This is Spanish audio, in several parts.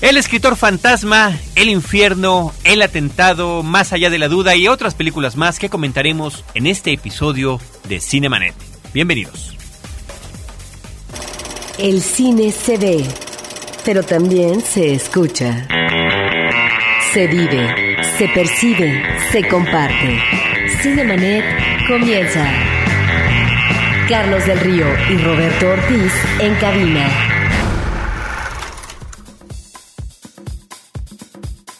El escritor fantasma, El infierno, El atentado, Más allá de la duda y otras películas más que comentaremos en este episodio de Cinemanet. Bienvenidos. El cine se ve, pero también se escucha. Se vive, se percibe, se comparte. Cinemanet comienza. Carlos del Río y Roberto Ortiz en cabina.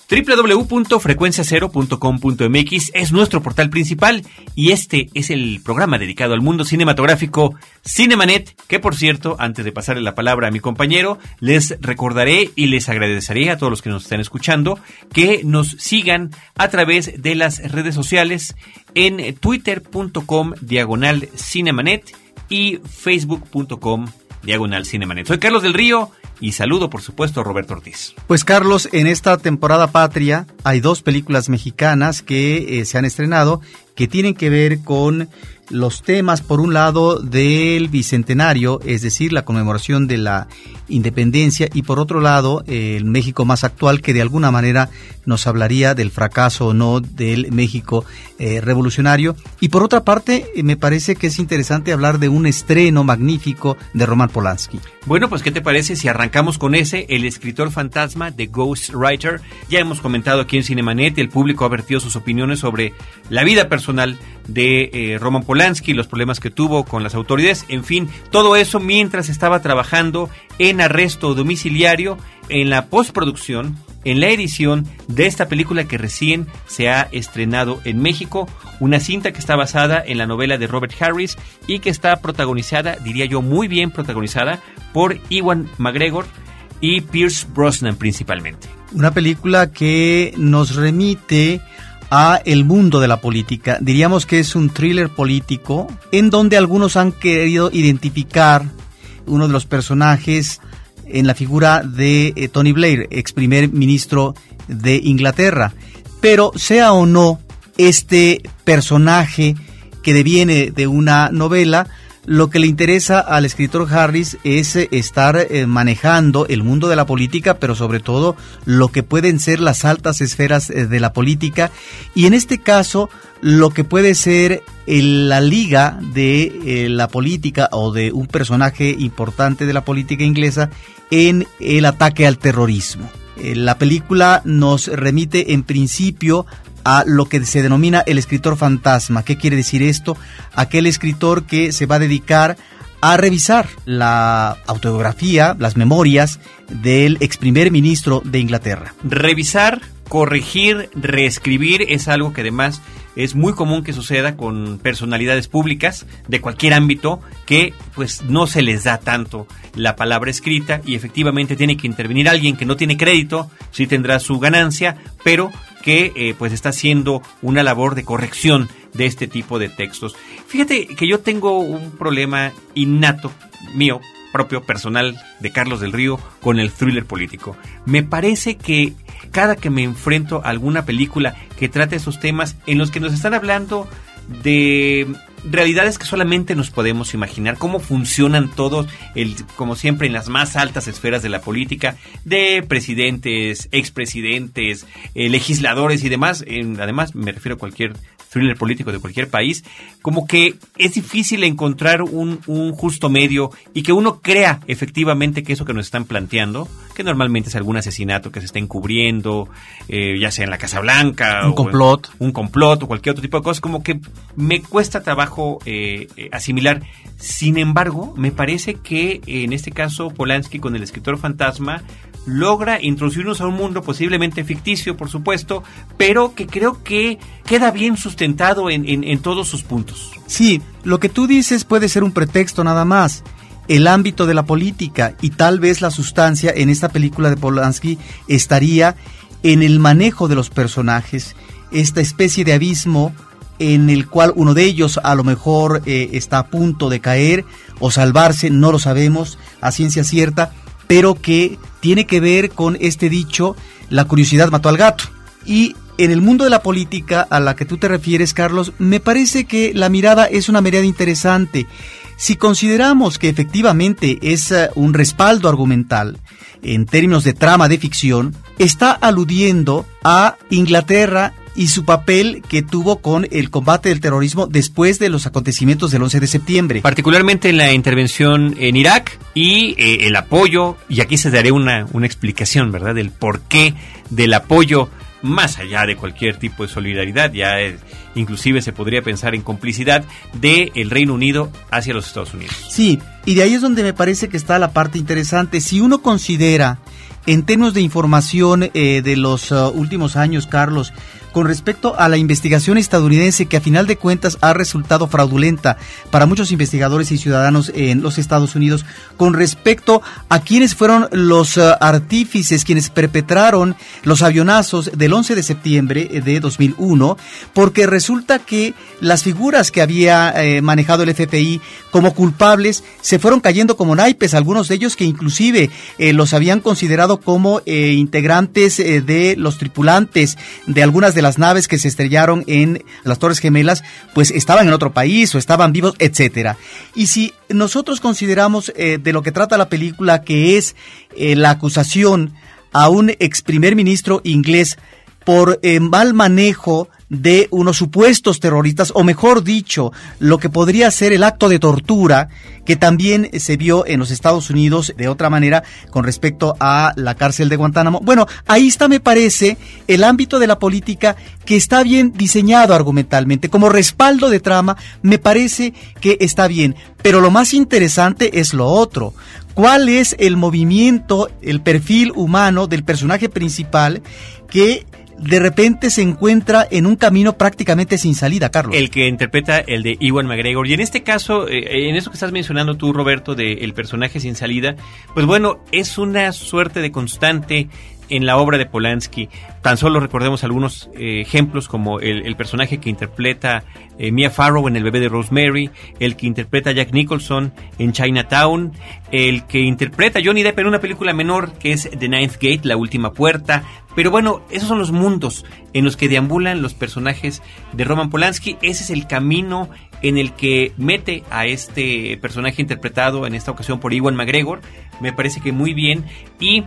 www.frecuenciacero.com.mx es nuestro portal principal y este es el programa dedicado al mundo cinematográfico Cinemanet, que por cierto, antes de pasarle la palabra a mi compañero, les recordaré y les agradeceré a todos los que nos están escuchando que nos sigan a través de las redes sociales en twitter.com diagonal cinemanet y facebook.com diagonal cinemanet. Soy Carlos del Río y saludo, por supuesto, a Roberto Ortiz. Pues Carlos, en esta temporada patria hay dos películas mexicanas que eh, se han estrenado que tienen que ver con los temas, por un lado, del bicentenario, es decir, la conmemoración de la independencia, y por otro lado, el México más actual, que de alguna manera nos hablaría del fracaso o no del México eh, revolucionario. Y por otra parte, eh, me parece que es interesante hablar de un estreno magnífico de Roman Polanski. Bueno, pues ¿qué te parece si arrancamos con ese, el escritor fantasma de Ghost Writer? Ya hemos comentado aquí en Cinemanet el público ha vertido sus opiniones sobre la vida personal de eh, Roman Polanski, los problemas que tuvo con las autoridades, en fin, todo eso mientras estaba trabajando en arresto domiciliario en la postproducción, en la edición de esta película que recién se ha estrenado en México, una cinta que está basada en la novela de Robert Harris y que está protagonizada, diría yo, muy bien protagonizada por Iwan McGregor y Pierce Brosnan principalmente. Una película que nos remite a el mundo de la política. Diríamos que es un thriller político en donde algunos han querido identificar uno de los personajes en la figura de eh, Tony Blair, ex primer ministro de Inglaterra. Pero sea o no este personaje que deviene de una novela, lo que le interesa al escritor Harris es eh, estar eh, manejando el mundo de la política, pero sobre todo lo que pueden ser las altas esferas de la política. Y en este caso, lo que puede ser la liga de la política o de un personaje importante de la política inglesa en el ataque al terrorismo. Eh, la película nos remite en principio a lo que se denomina el escritor fantasma. ¿Qué quiere decir esto? Aquel escritor que se va a dedicar a revisar la autobiografía, las memorias del ex primer ministro de Inglaterra. Revisar, corregir, reescribir es algo que además es muy común que suceda con personalidades públicas de cualquier ámbito que pues no se les da tanto la palabra escrita y efectivamente tiene que intervenir alguien que no tiene crédito, sí tendrá su ganancia, pero que eh, pues está haciendo una labor de corrección de este tipo de textos. Fíjate que yo tengo un problema innato mío propio personal de Carlos del Río con el thriller político. Me parece que cada que me enfrento a alguna película que trate esos temas en los que nos están hablando de realidades que solamente nos podemos imaginar, cómo funcionan todos, el, como siempre, en las más altas esferas de la política, de presidentes, expresidentes, eh, legisladores y demás, además me refiero a cualquier thriller político de cualquier país, como que es difícil encontrar un, justo medio y que uno crea efectivamente que eso que nos están planteando, que normalmente es algún asesinato que se está encubriendo, eh, ya sea en la Casa Blanca, un complot, un complot o cualquier otro tipo de cosas, como que me cuesta trabajo eh, eh, asimilar. Sin embargo, me parece que en este caso Polanski con el escritor fantasma logra introducirnos a un mundo posiblemente ficticio, por supuesto, pero que creo que queda bien sustentado en, en, todos sus puntos. Sí, lo que tú dices puede ser un pretexto nada más el ámbito de la política y tal vez la sustancia en esta película de Polanski estaría en el manejo de los personajes, esta especie de abismo en el cual uno de ellos a lo mejor eh, está a punto de caer o salvarse, no lo sabemos a ciencia cierta, pero que tiene que ver con este dicho, la curiosidad mató al gato. Y en el mundo de la política a la que tú te refieres, Carlos, me parece que la mirada es una mirada interesante. Si consideramos que efectivamente es eh, un respaldo argumental en términos de trama de ficción, está aludiendo a Inglaterra y su papel que tuvo con el combate del terrorismo después de los acontecimientos del 11 de septiembre. Particularmente en la intervención en Irak y eh, el apoyo, y aquí se daré una, una explicación, ¿verdad?, del porqué del apoyo más allá de cualquier tipo de solidaridad, ya inclusive se podría pensar en complicidad del el Reino Unido hacia los Estados Unidos. Sí, y de ahí es donde me parece que está la parte interesante. Si uno considera en términos de información eh, de los uh, últimos años, Carlos, con respecto a la investigación estadounidense que a final de cuentas ha resultado fraudulenta para muchos investigadores y ciudadanos en los Estados Unidos con respecto a quienes fueron los uh, artífices, quienes perpetraron los avionazos del 11 de septiembre de 2001, porque resulta que las figuras que había eh, manejado el FBI como culpables se fueron cayendo como naipes, algunos de ellos que inclusive eh, los habían considerado como eh, integrantes de los tripulantes de algunas de las naves que se estrellaron en las Torres Gemelas, pues estaban en otro país o estaban vivos, etcétera. Y si nosotros consideramos eh, de lo que trata la película que es eh, la acusación a un ex primer ministro inglés por eh, mal manejo de unos supuestos terroristas, o mejor dicho, lo que podría ser el acto de tortura que también se vio en los Estados Unidos de otra manera con respecto a la cárcel de Guantánamo. Bueno, ahí está, me parece, el ámbito de la política que está bien diseñado argumentalmente. Como respaldo de trama, me parece que está bien. Pero lo más interesante es lo otro. ¿Cuál es el movimiento, el perfil humano del personaje principal que de repente se encuentra en un camino prácticamente sin salida, Carlos. El que interpreta el de Iwan McGregor. Y en este caso, eh, en eso que estás mencionando tú, Roberto, del personaje sin salida, pues bueno, es una suerte de constante en la obra de Polanski. Tan solo recordemos algunos eh, ejemplos como el, personaje que interpreta eh, Mia Farrow en El bebé de Rosemary, el que interpreta Jack Nicholson en Chinatown, el que interpreta Johnny Depp en una película menor que es The Ninth Gate, La Última Puerta. Pero bueno, esos son los mundos en los que deambulan los personajes de Roman Polanski. Ese es el camino en el que mete a este personaje interpretado en esta ocasión por Iwan McGregor. Me parece que muy bien. Y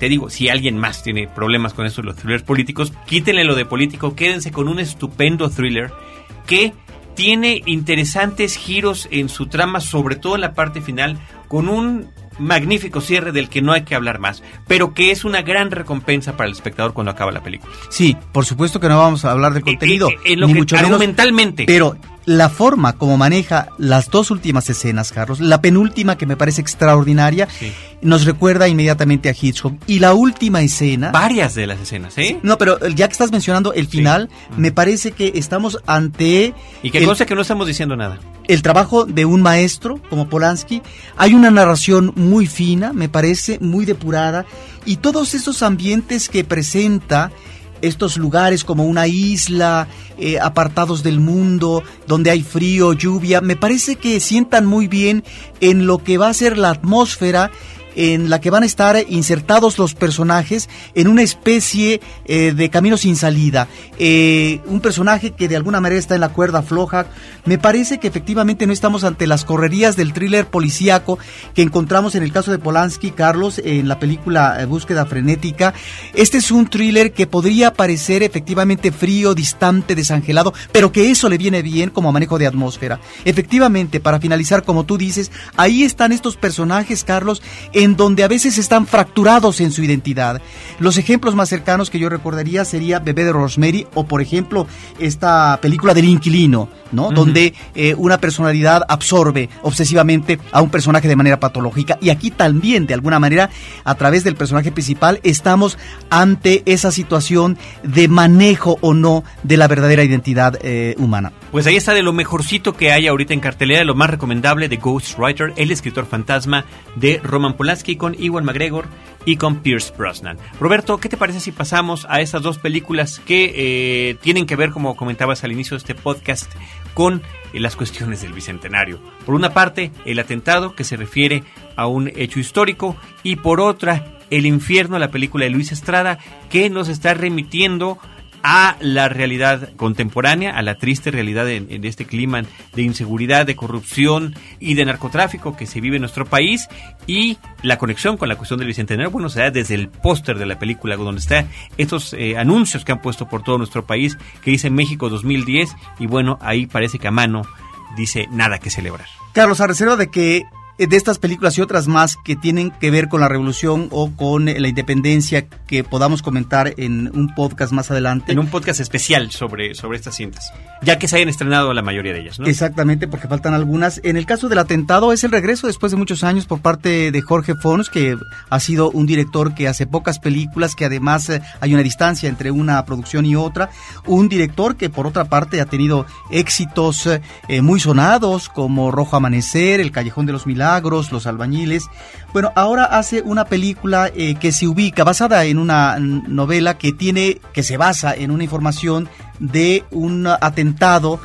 te digo, si alguien más tiene problemas con eso, los thrillers políticos, quítenle lo de político, quédense con un estupendo thriller que tiene interesantes giros en su trama, sobre todo en la parte final, con un magnífico cierre del que no hay que hablar más, pero que es una gran recompensa para el espectador cuando acaba la película. Sí, por supuesto que no vamos a hablar de eh, contenido, eh, eh, ni mucho menos, mentalmente. Pero la forma como maneja las dos últimas escenas, Carlos, la penúltima que me parece extraordinaria, nos recuerda inmediatamente a Hitchcock. Y la última escena... Varias de las escenas, ¿eh? No, pero ya que estás mencionando el final, me parece que estamos ante... Y que cosa que no estamos diciendo nada. El trabajo de un maestro como Polanski. Hay una narración muy fina, me parece, muy depurada. Y todos esos ambientes que presenta estos lugares como una isla, eh, apartados del mundo, donde hay frío, lluvia, me parece que sientan muy bien en lo que va a ser la atmósfera en la que van a estar insertados los personajes en una especie eh, de camino sin salida. Eh, un personaje que de alguna manera está en la cuerda floja. Me parece que efectivamente no estamos ante las correrías del thriller policíaco que encontramos en el caso de Polanski, Carlos, en la película eh, Búsqueda Frenética. Este es un thriller que podría parecer efectivamente frío, distante, desangelado, pero que eso le viene bien como manejo de atmósfera. Efectivamente, para finalizar, como tú dices, ahí están estos personajes, Carlos, donde a veces están fracturados en su identidad. Los ejemplos más cercanos que yo recordaría sería Bebé de Rosemary o por ejemplo esta película del inquilino, ¿no? Donde eh, una personalidad absorbe obsesivamente a un personaje de manera patológica y aquí también de alguna manera a través del personaje principal estamos ante esa situación de manejo o no de la verdadera identidad eh, humana. Pues ahí está de lo mejorcito que hay ahorita en cartelera, lo más recomendable de Ghostwriter, el escritor fantasma de Roman Polanski con Iwan McGregor y con Pierce Brosnan. Roberto, ¿qué te parece si pasamos a estas dos películas que eh, tienen que ver, como comentabas al inicio de este podcast, con eh, las cuestiones del Bicentenario? Por una parte, el atentado, que se refiere a un hecho histórico, y por otra, El infierno, la película de Luis Estrada, que nos está remitiendo a la realidad contemporánea, a la triste realidad en, este clima de inseguridad, de corrupción y de narcotráfico que se vive en nuestro país y la conexión con la cuestión del Bicentenario, bueno, se da desde el póster de la película, donde están estos eh, anuncios que han puesto por todo nuestro país, que dice México 2010, y bueno, ahí parece que a mano dice nada que celebrar. Carlos, a de que de estas películas y otras más que tienen que ver con la revolución o con eh, la independencia que podamos comentar en un podcast más adelante. En un podcast especial sobre, sobre estas cintas, ya que se hayan estrenado la mayoría de ellas, ¿no? Exactamente, porque faltan algunas. En el caso del atentado es el regreso después de muchos años por parte de Jorge Fons, que ha sido un director que hace pocas películas, que además eh, hay una distancia entre una producción y otra. Un director que por otra parte ha tenido éxitos muy sonados como Rojo Amanecer, El Callejón de los Milagros, los albañiles. Bueno, ahora hace una película eh, que se ubica basada en una novela que tiene que se basa en una información de un atentado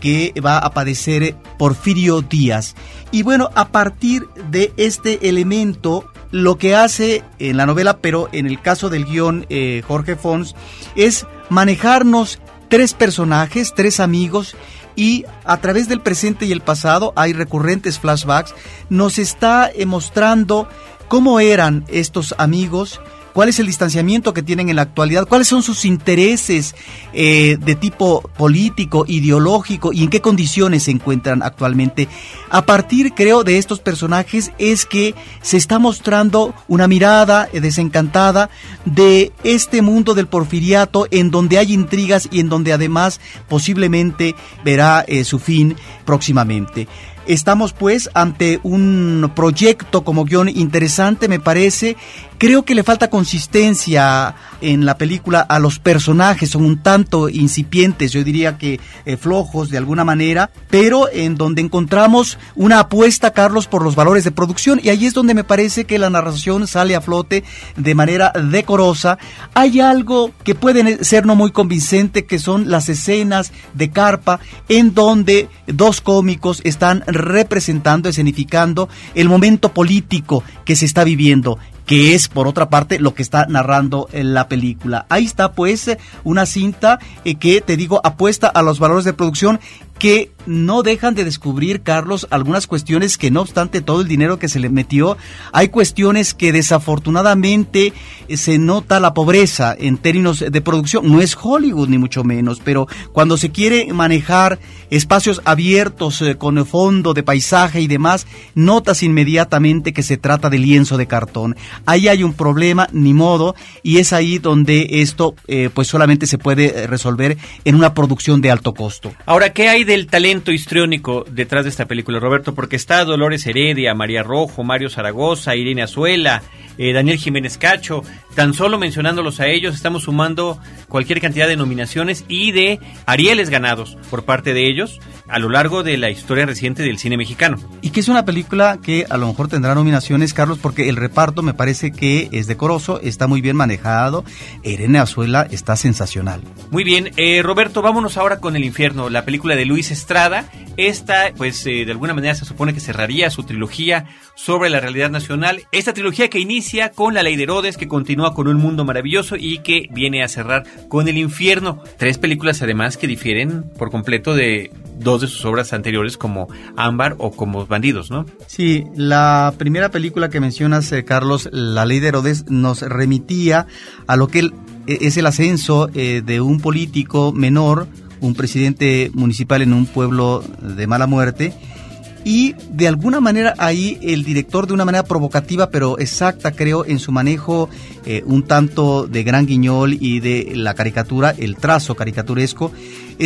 que va a padecer Porfirio Díaz. Y bueno, a partir de este elemento, lo que hace en la novela, pero en el caso del guion eh, Jorge Fons, es manejarnos tres personajes, tres amigos, y a través del presente y el pasado hay recurrentes flashbacks, nos está eh, mostrando cómo eran estos amigos, cuál es el distanciamiento que tienen en la actualidad, cuáles son sus intereses eh, de tipo político, ideológico y en qué condiciones se encuentran actualmente. A partir, creo, de estos personajes es que se está mostrando una mirada eh, desencantada de este mundo del porfiriato en donde hay intrigas y en donde además posiblemente verá eh, su fin próximamente. Estamos pues ante un proyecto como guion interesante, me parece. Creo que le falta consistencia en la película a los personajes, son un tanto incipientes, yo diría que eh, flojos de alguna manera, pero en donde encontramos una apuesta, Carlos, por los valores de producción y ahí es donde me parece que la narración sale a flote de manera decorosa. Hay algo que puede ser no muy convincente, que son las escenas de carpa en donde dos cómicos están representando, escenificando el momento político que se está viviendo que es por otra parte lo que está narrando en la película. Ahí está pues una cinta eh, que te digo apuesta a los valores de producción que no dejan de descubrir, Carlos, algunas cuestiones que no obstante todo el dinero que se le metió, hay cuestiones que desafortunadamente eh, se nota la pobreza en términos de producción. No es Hollywood ni mucho menos, pero cuando se quiere manejar espacios abiertos eh, con el fondo de paisaje y demás, notas inmediatamente que se trata de lienzo de cartón. Ahí hay un problema, ni modo, y es ahí donde esto eh, pues solamente se puede resolver en una producción de alto costo. Ahora, ¿qué hay del talento histriónico detrás de esta película, Roberto? Porque está Dolores Heredia, María Rojo, Mario Zaragoza, Irene Azuela, eh, Daniel Jiménez Cacho. Tan solo mencionándolos a ellos, estamos sumando cualquier cantidad de nominaciones y de Arieles ganados por parte de ellos a lo largo de la historia reciente del cine mexicano. Y que es una película que a lo mejor tendrá nominaciones, Carlos, porque el reparto me parece que es decoroso, está muy bien manejado. Irene Azuela está sensacional. Muy bien, eh, Roberto, vámonos ahora con El Infierno, la película de Luis Estrada. Esta, pues, eh, de alguna manera se supone que cerraría su trilogía sobre la realidad nacional. Esta trilogía que inicia con La Ley de Herodes, que continúa con Un Mundo Maravilloso y que viene a cerrar con El Infierno. Tres películas además que difieren por completo de dos de sus obras anteriores como Ámbar o como Bandidos, ¿no? Sí, la primera película que mencionas, eh, Carlos, La Ley de Herodes, nos remitía a lo que e, es el ascenso eh, de un político menor un presidente municipal en un pueblo de mala muerte. Y de alguna manera ahí el director de una manera provocativa pero exacta creo en su manejo eh, un tanto de gran guiñol y de la caricatura, el trazo caricaturesco,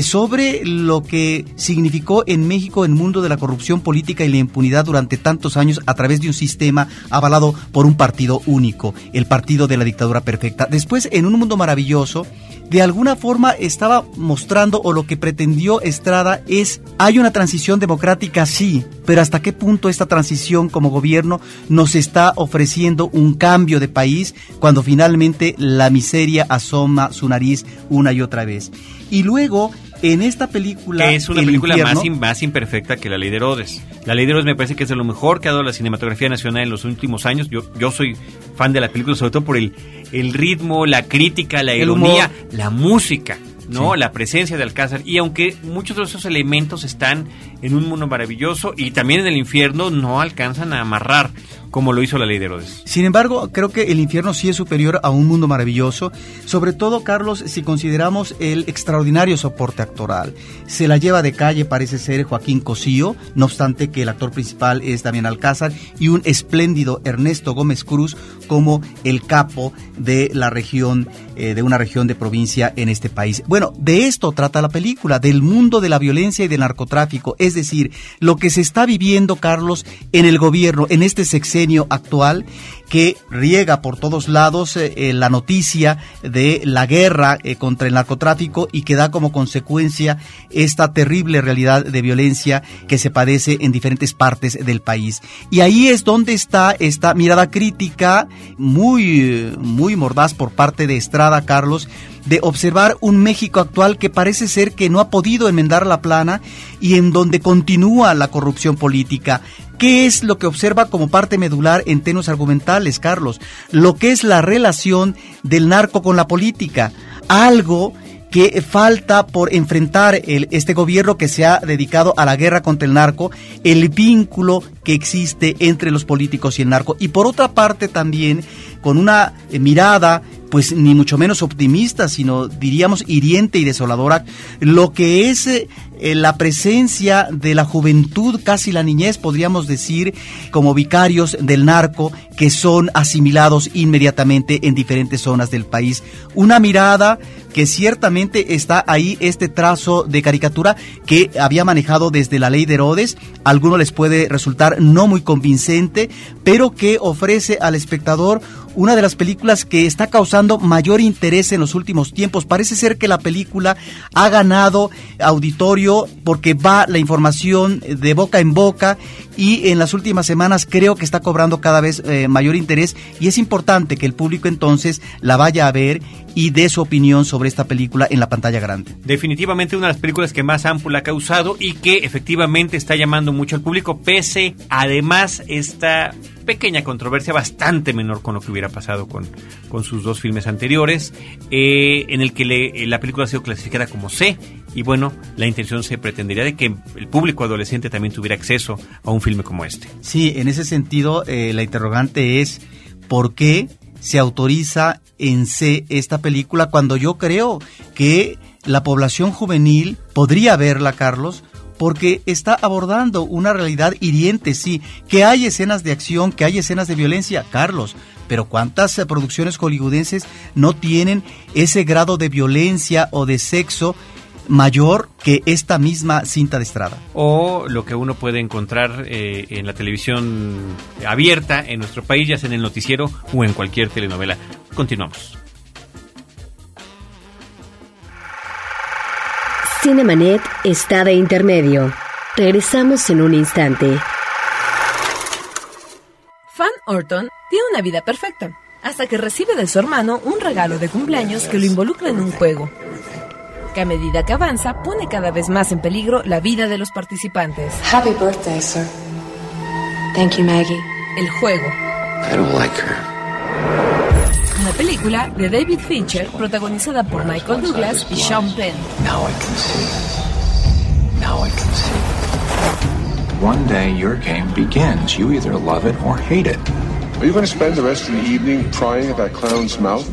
sobre lo que significó en México el mundo de la corrupción política y la impunidad durante tantos años a través de un sistema avalado por un partido único, el partido de la dictadura perfecta. Después en un mundo maravilloso, de alguna forma estaba mostrando o lo que pretendió Estrada es, hay una transición democrática, sí, pero hasta qué punto esta transición como gobierno nos está ofreciendo un cambio de país cuando finalmente la miseria asoma su nariz una y otra vez. Y luego en esta película. Que es una película más, más, imperfecta que La Ley de Herodes. La Ley de Herodes me parece que es de lo mejor que ha dado la cinematografía nacional en los últimos años. Yo, yo soy fan de la película, sobre todo por el, el ritmo, la crítica, la ironía, la música. ¿no? La presencia de Alcázar. Y aunque muchos de esos elementos están en un mundo maravilloso y también en el infierno, no alcanzan a amarrar como lo hizo la ley de Herodes. Sin embargo, creo que el infierno sí es superior a un mundo maravilloso, sobre todo, Carlos, si consideramos el extraordinario soporte actoral. Se la lleva de calle, parece ser Joaquín Cosío, no obstante que el actor principal es Damián Alcázar, y un espléndido Ernesto Gómez Cruz como el capo de la región, eh, de una región de provincia en este país. Bueno, de esto trata la película, del mundo de la violencia y del narcotráfico, es decir, lo que se está viviendo, Carlos, en el gobierno, en este sexenio actual que riega por todos lados eh, eh, la noticia de la guerra eh, contra el narcotráfico y que da como consecuencia esta terrible realidad de violencia que se padece en diferentes partes del país. Y ahí es donde está esta mirada crítica muy, muy mordaz por parte de Estrada, Carlos, de observar un México actual que parece ser que no ha podido enmendar la plana y en donde continúa la corrupción política. ¿Qué es lo que observa como parte medular en tenos argumentales, Carlos? Lo que es la relación del narco con la política. Algo que falta por enfrentar el, este gobierno que se ha dedicado a la guerra contra el narco, el vínculo que existe entre los políticos y el narco. Y por otra parte también, con una eh, mirada pues ni mucho menos optimista, sino diríamos hiriente y desoladora, lo que es eh, la presencia de la juventud, casi la niñez, podríamos decir, como vicarios del narco, que son asimilados inmediatamente en diferentes zonas del país. Una mirada que ciertamente está ahí este trazo de caricatura que había manejado desde la ley de Herodes. A algunos les puede resultar no muy convincente, pero que ofrece al espectador una de las películas que está causando mayor interés en los últimos tiempos. Parece ser que la película ha ganado auditorio porque va la información de boca en boca y en las últimas semanas creo que está cobrando cada vez eh, mayor interés y es importante que el público entonces la vaya a ver y dé su opinión sobre esta película en la pantalla grande. Definitivamente una de las películas que más ámpula ha causado y que efectivamente está llamando mucho al público, pese además esta pequeña controversia bastante menor con lo que hubiera pasado con, con sus dos filmes anteriores, eh, en el que le, la película ha sido clasificada como C y bueno, la intención se pretendería de que el público adolescente también tuviera acceso a un filme como este. Sí, en ese sentido, eh, la interrogante es ¿por qué se autoriza en C esta película cuando yo creo que la población juvenil podría verla, Carlos, porque está abordando una realidad hiriente, sí, que hay escenas de acción, que hay escenas de violencia, Carlos, pero ¿cuántas eh, producciones hollywoodenses no tienen ese grado de violencia o de sexo mayor que esta misma cinta de estrada. O lo que uno puede encontrar eh, en la televisión abierta en nuestro país, ya sea en el noticiero o en cualquier telenovela. Continuamos. Cinemanet está de intermedio. Regresamos en un instante. Fan Orton tiene una vida perfecta, hasta que recibe de su hermano un regalo de cumpleaños que lo involucra en un juego que a medida que avanza pone cada vez más en peligro la vida de los participantes. Happy birthday, sir. Thank you, Maggie. El juego. I don't like her. Película de David Fincher protagonizada por Michael Douglas y Sean Penn. Now I can see. Now I can see. One day your game begins. You either love it or hate it. Are you going to spend the rest of the evening prying at that clown's mouth?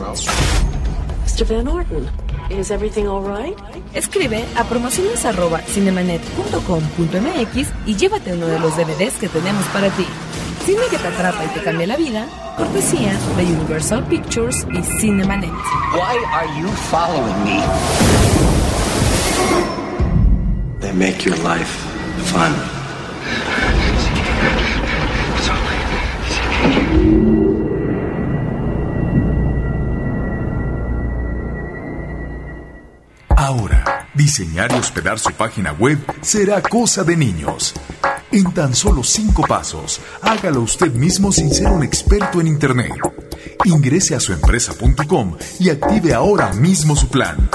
Mr. Van Orton. Is everything all right? Escribe a promociones@cinemanet.com.mx y llévate uno de los DVDs que tenemos para ti. Cine que te atrapa y te cambia la vida, cortesía de Universal Pictures y Cinemanet. Why are you following me? They make your life fun. Ahora, diseñar y hospedar su página web será cosa de niños. En tan solo cinco pasos, hágalo usted mismo sin ser un experto en Internet. Ingrese a suempresa.com y active ahora mismo su plan.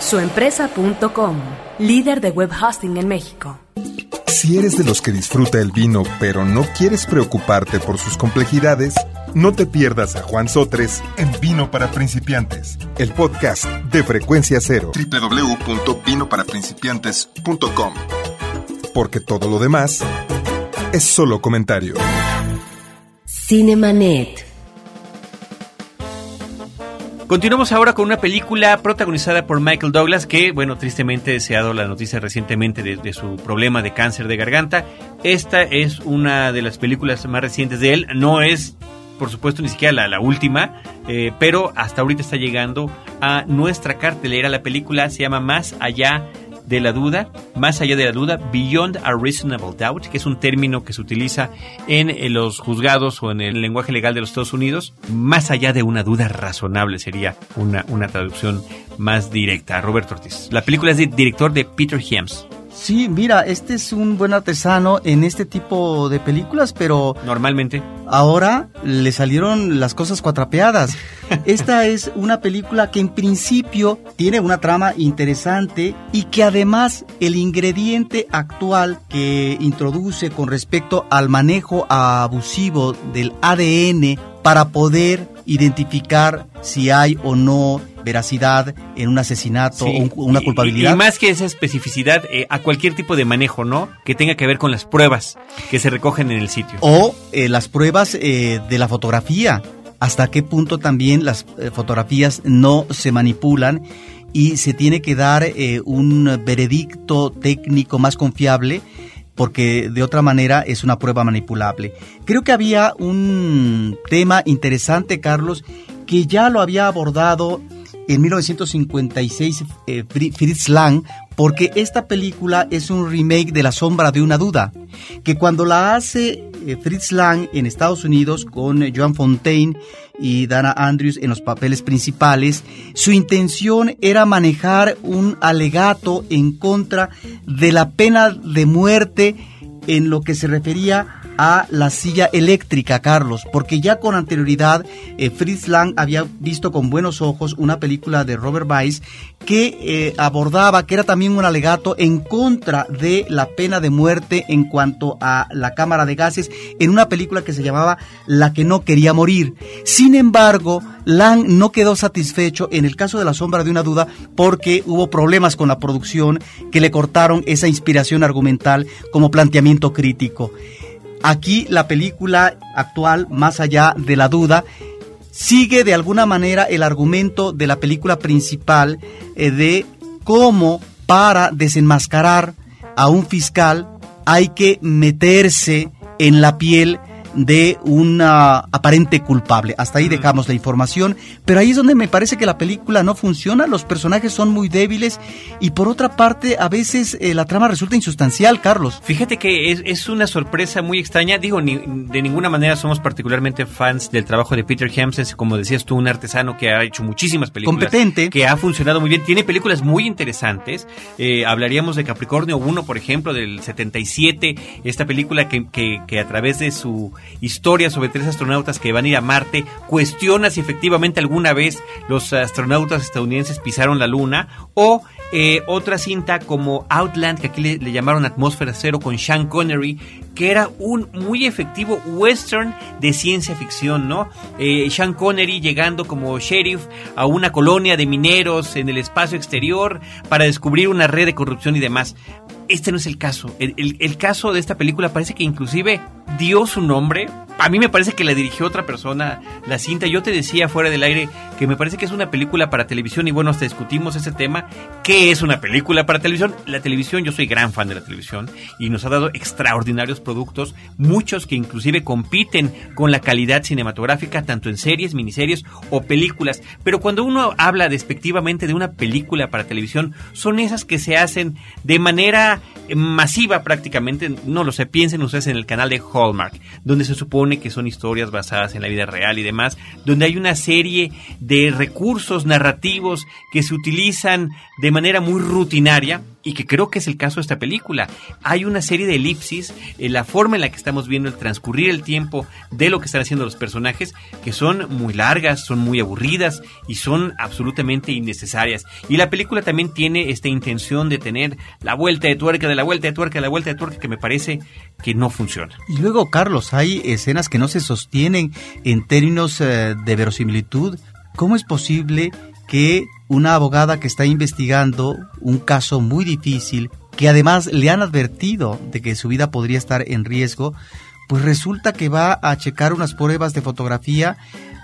Suempresa.com, líder de web hosting en México. Si eres de los que disfruta el vino pero no quieres preocuparte por sus complejidades, No te pierdas a Juan Sotres en Vino para Principiantes, el podcast de Frecuencia Cero. www.vinoparaprincipiantes.com Porque todo lo demás es solo comentario. Cinemanet. Continuamos ahora con una película protagonizada por Michael Douglas que, bueno, tristemente se ha dado la noticia recientemente de, de, su problema de cáncer de garganta. Esta es una de las películas más recientes de él. No es, por supuesto, ni siquiera la, la última, eh, pero hasta ahorita está llegando a nuestra cartelera. La película se llama Más allá de la duda, más allá de la duda, beyond a reasonable doubt, que es un término que se utiliza en, en, los juzgados o en el lenguaje legal de los Estados Unidos, más allá de una duda razonable sería una, una traducción más directa. Roberto Ortiz. La película es de director de Peter Hems. Sí, mira, este es un buen artesano en este tipo de películas, pero... Normalmente. Ahora le salieron las cosas cuatrapeadas. Esta es una película que en principio tiene una trama interesante y que además el ingrediente actual que introduce con respecto al manejo abusivo del ADN para poder identificar si hay o no veracidad en un asesinato sí, o una culpabilidad. Y, y, más que esa especificidad, eh, a cualquier tipo de manejo, ¿no? Que tenga que ver con las pruebas que se recogen en el sitio. O eh, las pruebas eh, de la fotografía. Hasta qué punto también las fotografías no se manipulan y se tiene que dar un veredicto técnico más confiable porque de otra manera es una prueba manipulable. Creo que había un tema interesante, Carlos, que ya lo había abordado en 1956 eh, Fritz Lang, porque esta película es un remake de La sombra de una duda, que cuando la hace eh, Fritz Lang en Estados Unidos con Joan Fontaine y Dana Andrews en los papeles principales, su intención era manejar un alegato en contra de la pena de muerte en lo que se refería a la silla eléctrica, Carlos, porque ya con anterioridad eh, Fritz Lang había visto con buenos ojos una película de Robert Weiss que eh, abordaba, que era también un alegato en contra de la pena de muerte en cuanto a la cámara de gases, en una película que se llamaba La que no quería morir. Sin embargo, Lang no quedó satisfecho en el caso de La sombra de una duda porque hubo problemas con la producción que le cortaron esa inspiración argumental como planteamiento crítico. Aquí la película actual, más allá de la duda, sigue de alguna manera el argumento de la película principal eh, de cómo para desenmascarar a un fiscal hay que meterse en la piel de una aparente culpable. Hasta ahí dejamos la información, pero ahí es donde me parece que la película no funciona, los personajes son muy débiles y por otra parte a veces eh, la trama resulta insustancial, Carlos. Fíjate que es, es una sorpresa muy extraña, digo, ni, de ninguna manera somos particularmente fans del trabajo de Peter Hemses, como decías tú, un artesano que ha hecho muchísimas películas. Competente. Que ha funcionado muy bien, tiene películas muy interesantes, eh, hablaríamos de Capricornio 1, por ejemplo, del 77, esta película que, que, que a través de su historia sobre tres astronautas que van a ir a Marte, cuestiona si efectivamente alguna vez los astronautas estadounidenses pisaron la Luna, o eh, otra cinta como Outland, que aquí le, llamaron Atmósfera Cero con Sean Connery, que era un muy efectivo western de ciencia ficción, ¿no? Eh, Sean Connery llegando como sheriff a una colonia de mineros en el espacio exterior para descubrir una red de corrupción y demás. Este no es el caso. El, caso de esta película parece que inclusive dio su nombre. A mí me parece que la dirigió otra persona la cinta. Yo te decía fuera del aire que me parece que es una película para televisión y bueno, hasta discutimos ese tema. ¿Qué es una película para televisión? La televisión, yo soy gran fan de la televisión y nos ha dado extraordinarios productos, muchos que inclusive compiten con la calidad cinematográfica, tanto en series, miniseries o películas. Pero cuando uno habla despectivamente de una película para televisión, son esas que se hacen de manera masiva prácticamente, no lo sé, piensen ustedes en el canal de Hallmark, donde se supone que son historias basadas en la vida real y demás, donde hay una serie de recursos narrativos que se utilizan de manera muy rutinaria y que creo que es el caso de esta película. Hay una serie de elipsis en la forma en la que estamos viendo el transcurrir el tiempo de lo que están haciendo los personajes que son muy largas, son muy aburridas y son absolutamente innecesarias. Y la película también tiene esta intención de tener la vuelta de tuerca, de la vuelta de tuerca, de la vuelta de tuerca que me parece que no funciona. Y luego, Carlos, hay escenas que no se sostienen en términos eh, de verosimilitud. ¿Cómo es posible que una abogada que está investigando un caso muy difícil, que además le han advertido de que su vida podría estar en riesgo, pues resulta que va a checar unas pruebas de fotografía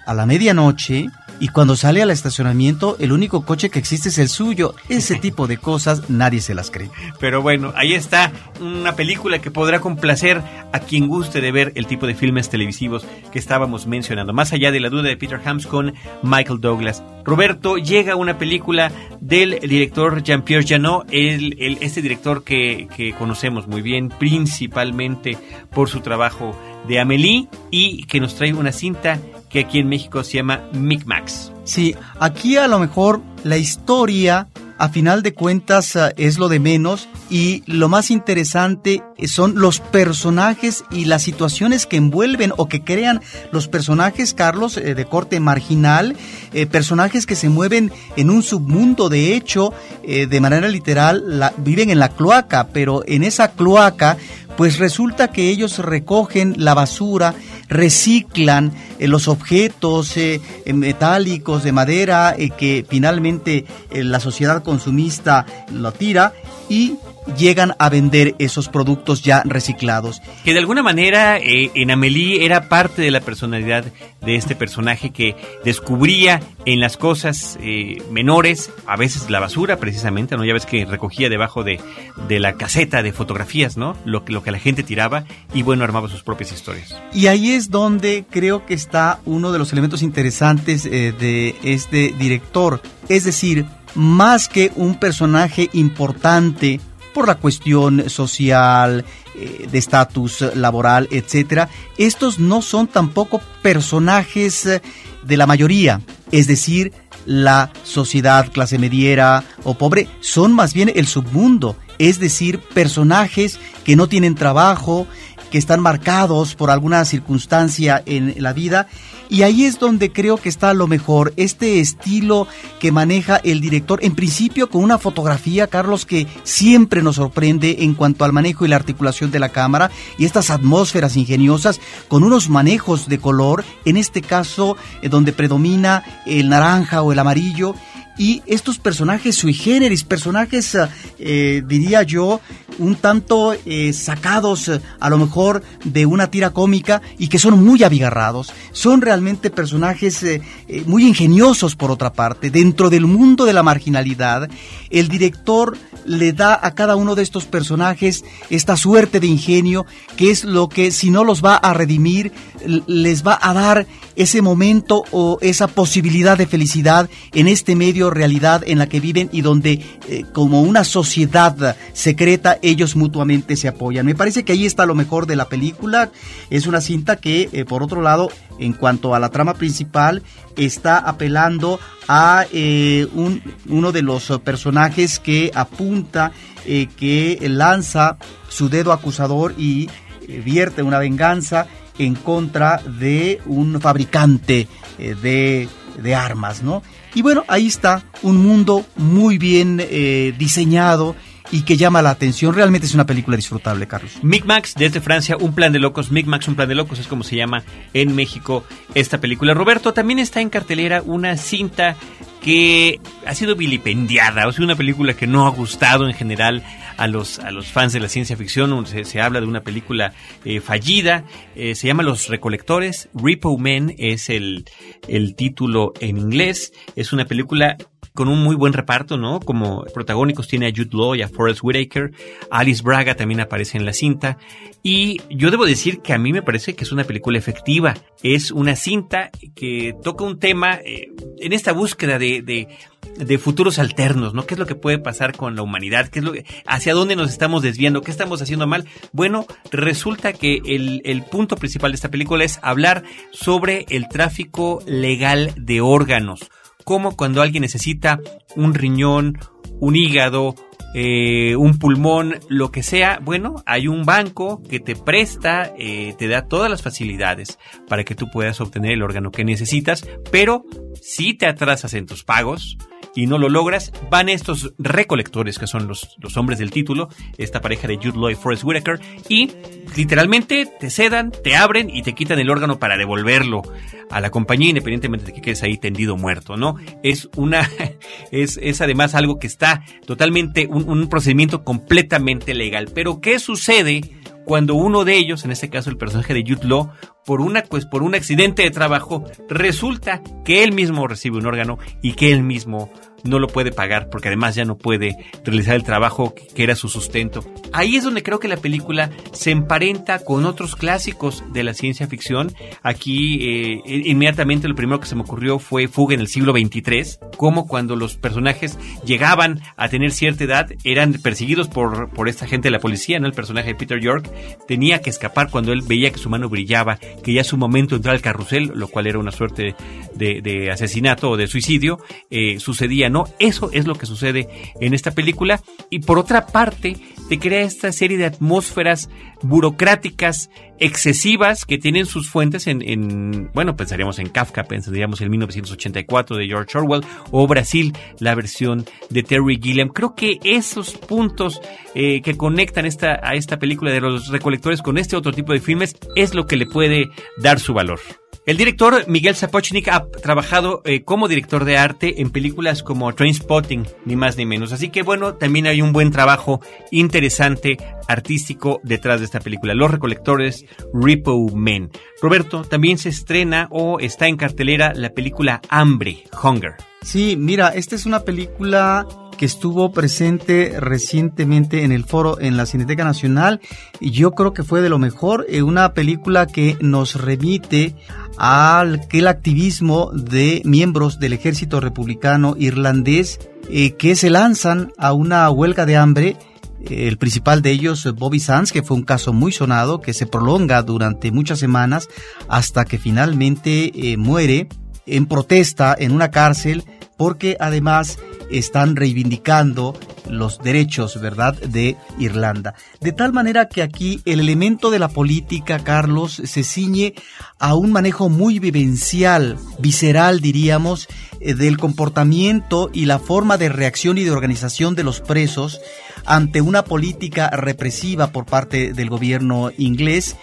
a la medianoche y cuando sale al estacionamiento el único coche que existe es el suyo. Ese tipo de cosas nadie se las cree. Pero bueno, ahí está una película que podrá complacer a quien guste de ver el tipo de filmes televisivos que estábamos mencionando. Más allá de la duda de Peter Hams con Michael Douglas. Roberto, llega una película del director Jean-Pierre Janot, el, este director que, que conocemos muy bien, principalmente por su trabajo de Amélie y que nos trae una cinta que aquí en México se llama Micmacs. Sí, aquí a lo mejor la historia a final de cuentas eh, es lo de menos y lo más interesante son los personajes y las situaciones que envuelven o que crean los personajes, Carlos, eh, de corte marginal, eh, personajes que se mueven en un submundo, de hecho, de manera literal, viven en la cloaca, pero en esa cloaca pues resulta que ellos recogen la basura, reciclan eh, los objetos eh, eh, metálicos de madera que finalmente la sociedad consumista lo tira y llegan a vender esos productos ya reciclados. Que de alguna manera eh, en Amelie era parte de la personalidad de este personaje que descubría en las cosas eh, menores, a veces la basura precisamente, ¿no? Ya ves que recogía debajo de, de, la caseta de fotografías, ¿no? Lo que, lo que la gente tiraba y bueno, armaba sus propias historias. Y ahí es donde creo que está uno de los elementos interesantes eh, de este director. Es decir, más que un personaje importante por la cuestión social, eh, de estatus laboral, etcétera. Estos no son tampoco personajes eh, de la mayoría, es decir, la sociedad clase mediera o pobre, son más bien el submundo, es decir, personajes que no tienen trabajo, que están marcados por alguna circunstancia en la vida y ahí es donde creo que está lo mejor, este estilo que maneja el director, en principio con una fotografía, Carlos, que siempre nos sorprende en cuanto al manejo y la articulación de la cámara y estas atmósferas ingeniosas con unos manejos de color, en este caso eh, donde predomina el naranja o el amarillo y estos personajes sui generis, personajes, eh, diría yo, un tanto eh, sacados eh, a lo mejor de una tira cómica y que son muy abigarrados. Son realmente personajes muy ingeniosos por otra parte. Dentro del mundo de la marginalidad, el director le da a cada uno de estos personajes esta suerte de ingenio que es lo que si no los va a redimir, les va a dar ese momento o esa posibilidad de felicidad en este medio realidad en la que viven y donde eh, como una sociedad secreta ellos mutuamente se apoyan. Me parece que ahí está lo mejor de la película. Es una cinta que, eh, por otro lado, en cuanto a la trama principal, está apelando a eh, un, uno de los personajes que apunta, que lanza su dedo acusador y vierte una venganza en contra de un fabricante eh, de, de, armas, ¿no? Y bueno, ahí está un mundo muy bien eh, diseñado y que llama la atención. Realmente es una película disfrutable, Carlos. Micmax, desde Francia, Un plan de locos. Micmax, Un plan de locos es como se llama en México esta película. Roberto, también está en cartelera una cinta que ha sido vilipendiada, o sea, una película que no ha gustado en general a los, a los fans de la ciencia ficción. Se, se habla de una película eh, fallida, eh, se llama Los Recolectores. Repo Men es el, el título en inglés. Es una película con un muy buen reparto, ¿no? Como protagónicos tiene a Jude Law y a Forrest Whitaker. Alice Braga también aparece en la cinta. Y yo debo decir que a mí me parece que es una película efectiva. Es una cinta que toca un tema eh, en esta búsqueda de, de, futuros alternos, ¿no? ¿Qué es lo que puede pasar con la humanidad? ¿Qué es lo ¿Hacia dónde nos estamos desviando? ¿Qué estamos haciendo mal? Bueno, resulta que el, el punto principal de esta película es hablar sobre el tráfico legal de órganos como cuando alguien necesita un riñón, un hígado, eh, un pulmón, lo que sea, bueno, hay un banco que te presta, eh, te da todas las facilidades para que tú puedas obtener el órgano que necesitas, pero si te atrasas en tus pagos, y no lo logras, van estos recolectores que son los, los hombres del título, esta pareja de Jude Law y Forrest Whitaker, y literalmente te sedan, te abren y te quitan el órgano para devolverlo a la compañía, independientemente de que quedes ahí tendido muerto, ¿no? Es una, es, es además algo que está totalmente, un, un procedimiento completamente legal. Pero, ¿qué sucede? cuando uno de ellos, en este caso el personaje de Jude Law, por una pues por un accidente de trabajo, resulta que él mismo recibe un órgano y que él mismo no lo puede pagar porque además ya no puede realizar el trabajo que era su sustento. Ahí es donde creo que la película se emparenta con otros clásicos de la ciencia ficción. Aquí eh, inmediatamente lo primero que se me ocurrió fue Fuga en el siglo XXIII, como cuando los personajes llegaban a tener cierta edad eran perseguidos por, por esta gente de la policía, ¿no? El personaje de Peter York tenía que escapar cuando él veía que su mano brillaba, que ya su momento entrar al carrusel, lo cual era una suerte de, asesinato o de suicidio, eh, sucedía no. Eso es lo que sucede en esta película. Y por otra parte, te crea esta serie de atmósferas burocráticas excesivas que tienen sus fuentes en, bueno, pensaríamos en Kafka, pensaríamos en 1984 de George Orwell o Brasil, la versión de Terry Gilliam. Creo que esos puntos eh, que conectan esta, a esta película de los recolectores con este otro tipo de filmes es lo que le puede dar su valor. El director Miguel Sapochnik ha trabajado eh, como director de arte en películas como Trainspotting, ni más ni menos. Así que bueno, también hay un buen trabajo interesante artístico detrás de esta película. Los recolectores Repo Men. Roberto, también se estrena o está en cartelera la película Hambre, Hunger. Sí, mira, esta es una película que estuvo presente recientemente en el foro en la Cineteca Nacional y yo creo que fue de lo mejor, eh, una película que nos remite al aquel activismo de miembros del ejército republicano irlandés eh, que se lanzan a una huelga de hambre. El principal de ellos, Bobby Sands, que fue un caso muy sonado, que se prolonga durante muchas semanas hasta que finalmente eh, muere en protesta en una cárcel porque además están reivindicando los derechos, ¿verdad?, de Irlanda. De tal manera que aquí el elemento de la política, Carlos, se ciñe a un manejo muy vivencial, visceral, diríamos, eh, del comportamiento y la forma de reacción y de organización de los presos ante una política represiva por parte del gobierno inglés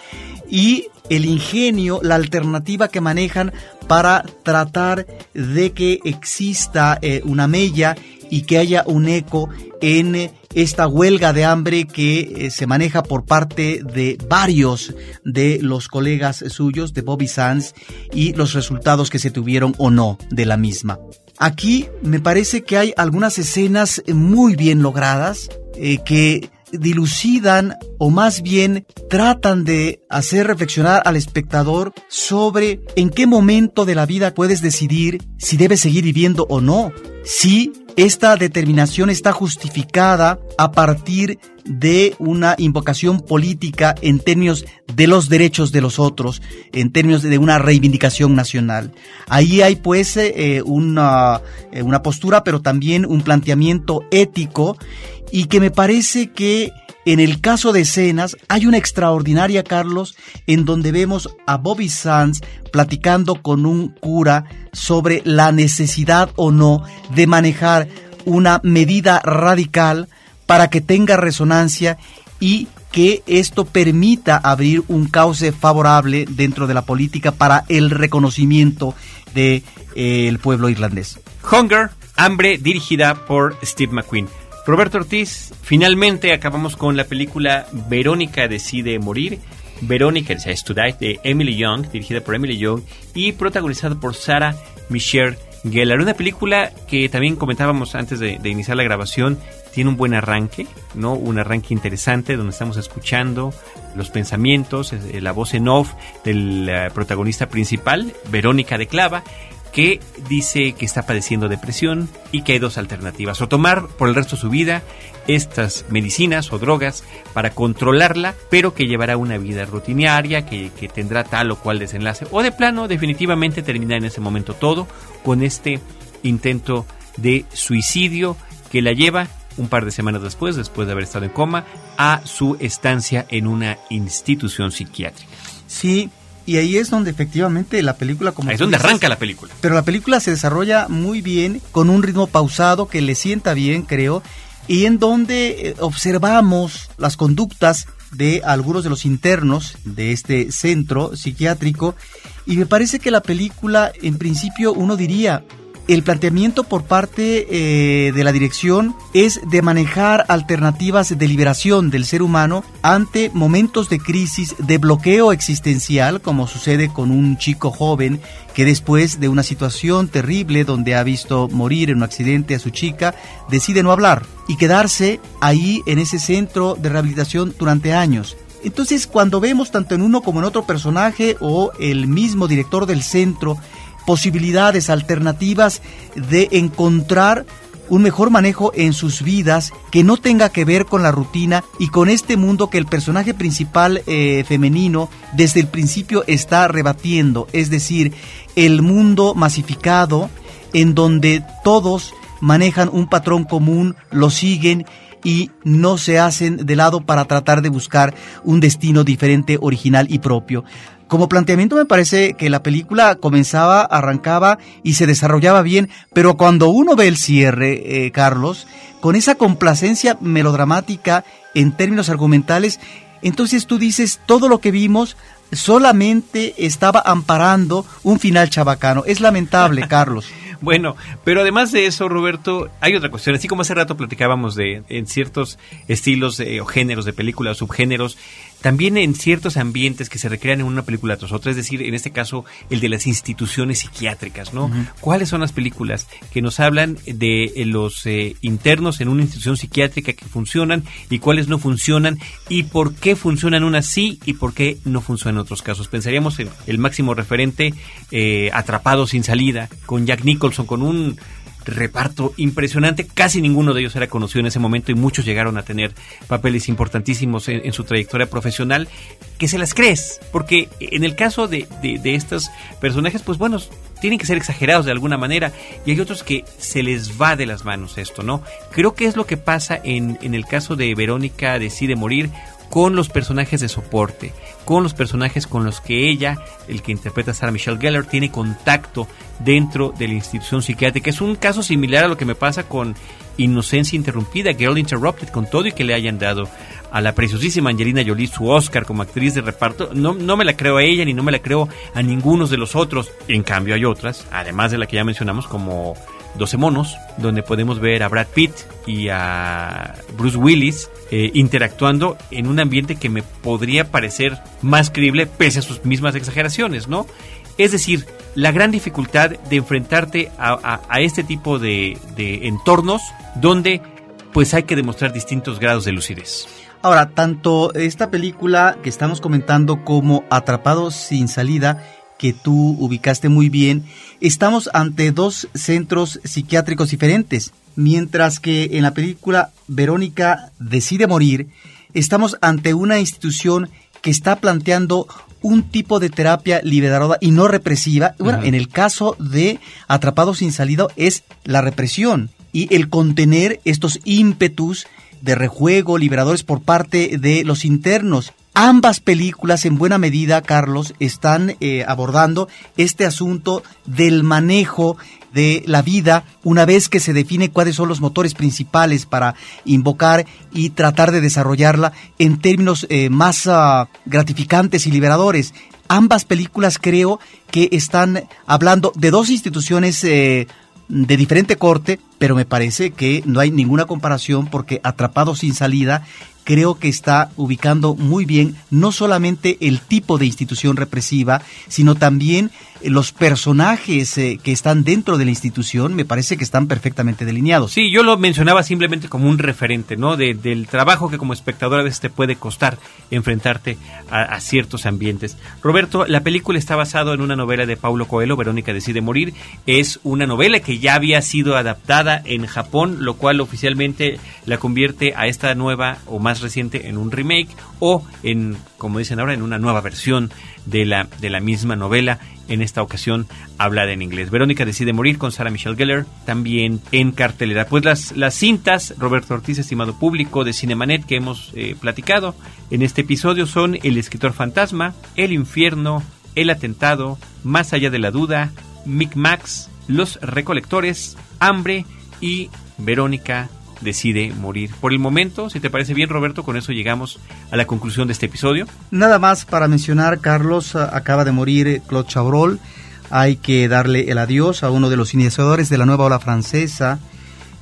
y el ingenio, la alternativa que manejan para tratar de que exista eh, una mella y que haya un eco en esta huelga de hambre que eh, se maneja por parte de varios de los colegas suyos de Bobby Sands y los resultados que se tuvieron o no de la misma. Aquí me parece que hay algunas escenas muy bien logradas eh, que dilucidan o más bien tratan de hacer reflexionar al espectador sobre en qué momento de la vida puedes decidir si debes seguir viviendo o no, si esta determinación está justificada a partir de una invocación política en términos de los derechos de los otros, en términos de una reivindicación nacional. Ahí hay pues eh, una, eh, una postura, pero también un planteamiento ético y que me parece que en el caso de escenas hay una extraordinaria, Carlos, en donde vemos a Bobby Sands platicando con un cura sobre la necesidad o no de manejar una medida radical para que tenga resonancia y que esto permita abrir un cauce favorable dentro de la política para el reconocimiento del de, pueblo irlandés. Hunger, hambre, dirigida por Steve McQueen. Roberto Ortiz, finalmente acabamos con la película Verónica decide morir. Verónica Die de Emily Young, dirigida por Emily Young y protagonizada por Sarah Michelle Gellar. Una película que también comentábamos antes de, iniciar la grabación, tiene un buen arranque, ¿no? Un arranque interesante donde estamos escuchando los pensamientos, eh, la voz en off del eh, protagonista principal, Verónica de Clava, que dice que está padeciendo depresión y que hay dos alternativas. O tomar por el resto de su vida estas medicinas o drogas para controlarla, pero que llevará una vida rutinaria, que, tendrá tal o cual desenlace. O de plano, definitivamente terminar en ese momento todo con este intento de suicidio que la lleva un par de semanas después, después de haber estado en coma, a su estancia en una institución psiquiátrica. Sí, y ahí es donde efectivamente la película como Ahí es donde dices, arranca la película. Pero la película se desarrolla muy bien, con un ritmo pausado que le sienta bien, creo, y en donde eh, observamos las conductas de algunos de los internos de este centro psiquiátrico y me parece que la película en principio uno diría el planteamiento por parte eh, de la dirección es de manejar alternativas de liberación del ser humano ante momentos de crisis, de bloqueo existencial, como sucede con un chico joven que después de una situación terrible donde ha visto morir en un accidente a su chica, decide no hablar y quedarse ahí en ese centro de rehabilitación durante años. Entonces, cuando vemos tanto en uno como en otro personaje o el mismo director del centro posibilidades alternativas de encontrar un mejor manejo en sus vidas que no tenga que ver con la rutina y con este mundo que el personaje principal eh, femenino desde el principio está rebatiendo, es decir, el mundo masificado en donde todos manejan un patrón común, lo siguen y no se hacen de lado para tratar de buscar un destino diferente, original y propio. Como planteamiento me parece que la película comenzaba, arrancaba y se desarrollaba bien, pero cuando uno ve el cierre, eh, Carlos, con esa complacencia melodramática en términos argumentales, entonces tú dices, todo lo que vimos solamente estaba amparando un final chabacano. Es lamentable, Carlos. Bueno, pero además de eso, Roberto, hay otra cuestión. Así como hace rato platicábamos de en ciertos estilos eh, o géneros de películas, subgéneros, también en ciertos ambientes que se recrean en una película tras otra, es decir, en este caso el de las instituciones psiquiátricas, ¿no? ¿Cuáles son las películas que nos hablan de eh, los eh, internos en una institución psiquiátrica que funcionan y cuáles no funcionan y por qué funcionan unas sí y por qué no funcionan en otros casos? Pensaríamos en el máximo referente eh, Atrapado sin salida con Jack Nicholson con un reparto impresionante. Casi ninguno de ellos era conocido en ese momento y muchos llegaron a tener papeles importantísimos en, su trayectoria profesional que se las crees. Porque en el caso de, de, de estos personajes, pues bueno, tienen que ser exagerados de alguna manera y hay otros que se les va de las manos esto, ¿no? Creo que es lo que pasa en, en el caso de Verónica decide morir con los personajes de soporte, con los personajes con los que ella, el que interpreta a Sarah Michelle Gellar, tiene contacto dentro de la institución psiquiátrica. Es un caso similar a lo que me pasa con Inocencia Interrumpida, Girl Interrupted, con todo y que le hayan dado a la preciosísima Angelina Jolie su Oscar como actriz de reparto. No, no me la creo a ella ni no me la creo a ninguno de los otros. En cambio hay otras, además de la que ya mencionamos como 12 monos, donde podemos ver a Brad Pitt y a Bruce Willis eh, interactuando en un ambiente que me podría parecer más creíble pese a sus mismas exageraciones, ¿no? Es decir, la gran dificultad de enfrentarte a, este tipo de, entornos donde pues hay que demostrar distintos grados de lucidez. Ahora, tanto esta película que estamos comentando como Atrapados sin salida, que tú ubicaste muy bien, estamos ante dos centros psiquiátricos diferentes. Mientras que en la película Verónica decide morir, estamos ante una institución que está planteando un tipo de terapia liberadora y no represiva. Bueno, en el caso de Atrapados sin salida es la represión y el contener estos ímpetus de rejuego liberadores por parte de los internos. Ambas películas, en buena medida, Carlos, están eh, abordando este asunto del manejo de la vida una vez que se define cuáles son los motores principales para invocar y tratar de desarrollarla en términos eh, más uh, gratificantes y liberadores. Ambas películas creo que están hablando de dos instituciones eh, de diferente corte, pero me parece que no hay ninguna comparación porque Atrapado sin salida creo que está ubicando muy bien no solamente el tipo de institución represiva, sino también los personajes eh, que están dentro de la institución, me parece que están perfectamente delineados. Sí, yo lo mencionaba simplemente como un referente, ¿no? De, del trabajo que como espectador a veces te puede costar enfrentarte a, a, ciertos ambientes. Roberto, la película está basada en una novela de Paulo Coelho, Verónica decide morir. Es una novela que ya había sido adaptada en Japón, lo cual oficialmente la convierte a esta nueva o más reciente en un remake o en, como dicen ahora, en una nueva versión de la, de la misma novela, en esta ocasión hablada en inglés. Verónica decide morir con Sarah Michelle Gellar, también en cartelera. Pues las, las cintas, Roberto Ortiz, estimado público de Cinemanet que hemos eh, platicado en este episodio son El escritor fantasma, El infierno, El atentado, Más allá de la duda, Max, Los recolectores, Hambre y Verónica decide morir. Por el momento, si te parece bien, Roberto, con eso llegamos a la conclusión de este episodio. Nada más para mencionar, Carlos, acaba de morir eh, Claude Chabrol. Hay que darle el adiós a uno de los iniciadores de la nueva ola francesa.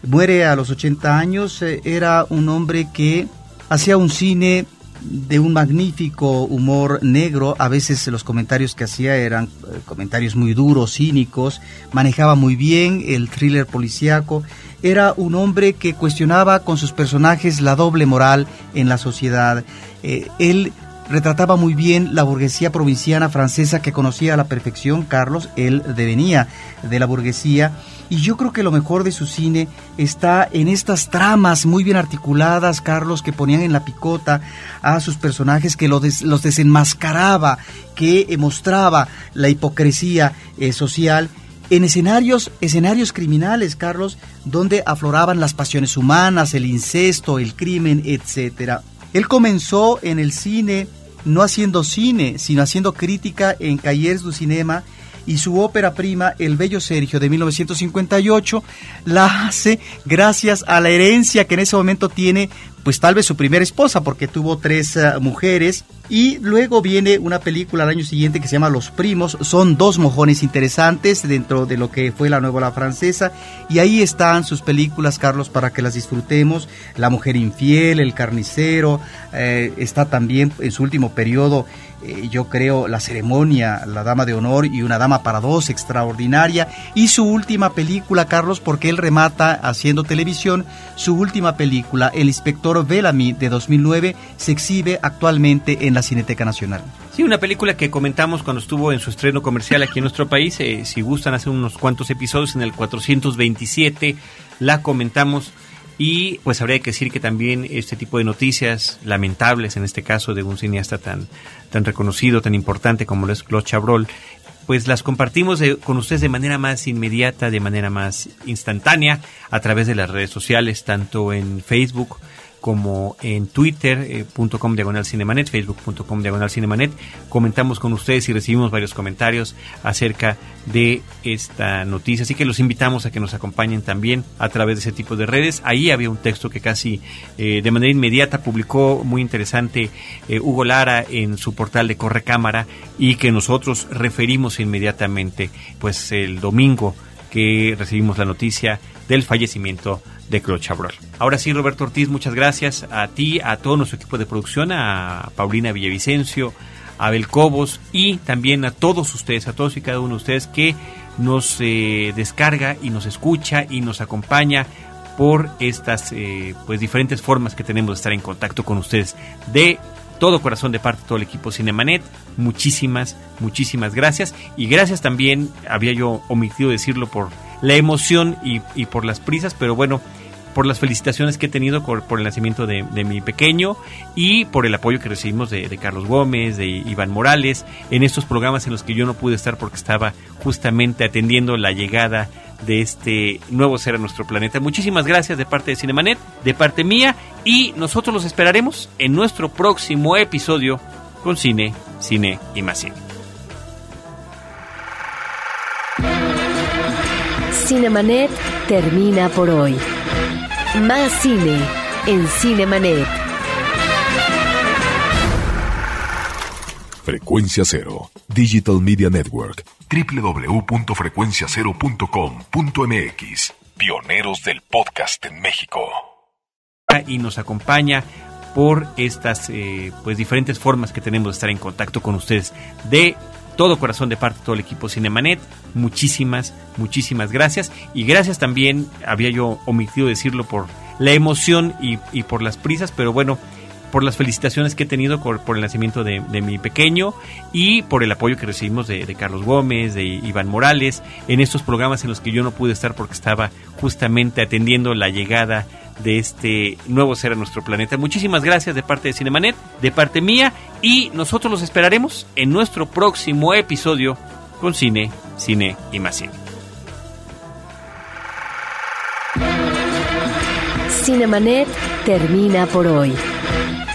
Muere a los 80 años. Eh, era un hombre que hacía un cine de un magnífico humor negro. A veces los comentarios que hacía eran eh, comentarios muy duros, cínicos. Manejaba muy bien el thriller policíaco era un hombre que cuestionaba con sus personajes la doble moral en la sociedad. Eh, él retrataba muy bien la burguesía provinciana francesa que conocía a la perfección Carlos, él devenía de la burguesía. Y yo creo que lo mejor de su cine está en estas tramas muy bien articuladas, Carlos, que ponían en la picota a sus personajes, que los desenmascaraba, que mostraba la hipocresía eh, social en escenarios, escenarios criminales, Carlos, donde afloraban las pasiones humanas, el incesto, el crimen, etc. Él comenzó en el cine no haciendo cine, sino haciendo crítica en Callers du Cinema y su ópera prima, El Bello Sergio, de 1958, la hace gracias a la herencia que en ese momento tiene pues tal vez su primera esposa, porque tuvo tres eh, mujeres. Y luego viene una película al año siguiente que se llama Los Primos. Son dos mojones interesantes dentro de lo que fue la nueva la francesa. Y ahí están sus películas, Carlos, para que las disfrutemos. La mujer infiel, El carnicero. Eh, está también en su último periodo eh, yo creo, La ceremonia, La Dama de Honor y Una Dama para Dos, extraordinaria. Y su última película, Carlos, porque él remata haciendo televisión, su última película, El Inspector Bellamy de 2009, se exhibe actualmente en la Cineteca Nacional. Sí, una película que comentamos cuando estuvo en su estreno comercial aquí en nuestro país. Eh, si gustan hacer unos cuantos episodios, en el 427 la comentamos y pues habría que decir que también este tipo de noticias lamentables, en este caso de un cineasta tan, tan reconocido, tan importante como lo es Claude Chabrol, pues las compartimos con ustedes de manera más inmediata, de manera más instantánea, a través de las redes sociales, tanto en Facebook como en twitter.com eh, diagonal cinemanet, facebook.com diagonal cinemanet. Comentamos con ustedes y recibimos varios comentarios acerca de esta noticia. Así que los invitamos a que nos acompañen también a través de ese tipo de redes. Ahí había un texto que casi eh, de manera inmediata publicó muy interesante eh, Hugo Lara en su portal de Correcámara y que nosotros referimos inmediatamente pues el domingo que recibimos la noticia del fallecimiento de Claude Chabrol. Ahora sí, Roberto Ortiz, muchas gracias a ti, a todo nuestro equipo de producción, a Paulina Villavicencio, a Abel Cobos y también a todos ustedes, a todos y cada uno de ustedes que nos eh, descarga y nos escucha y nos acompaña por estas eh, pues diferentes formas que tenemos de estar en contacto con ustedes. De todo corazón de parte de todo el equipo Cinemanet, muchísimas, muchísimas gracias. Y gracias también, había yo omitido decirlo por la emoción y por las prisas, pero bueno, por las felicitaciones que he tenido por, el nacimiento de, mi pequeño y por el apoyo que recibimos de, Carlos Gómez, de Iván Morales, en estos programas en los que yo no pude estar porque estaba justamente atendiendo la llegada de este nuevo ser a nuestro planeta. Muchísimas gracias de parte de Cinemanet, de parte mía, y nosotros los esperaremos en nuestro próximo episodio con Cine, Cine y más Cine. Cinemanet termina por hoy. Más cine en Cinemanet. Frecuencia Cero, Digital Media Network, www.frecuenciacero.com.mx, pioneros del podcast en México. Y nos acompaña por estas eh, pues diferentes formas que tenemos de estar en contacto con ustedes de todo corazón de parte de todo el equipo Cinemanet. Muchísimas, muchísimas gracias. Y gracias también, había yo omitido decirlo por la emoción y, por las prisas, pero bueno, por las felicitaciones que he tenido por, el nacimiento de, de, mi pequeño y por el apoyo que recibimos de, de, Carlos Gómez, de Iván Morales, en estos programas en los que yo no pude estar porque estaba justamente atendiendo la llegada de este nuevo ser a nuestro planeta. Muchísimas gracias de parte de Cinemanet, de parte mía, y nosotros los esperaremos en nuestro próximo episodio con Cine, Cine y más Cine. Cinemanet termina por hoy.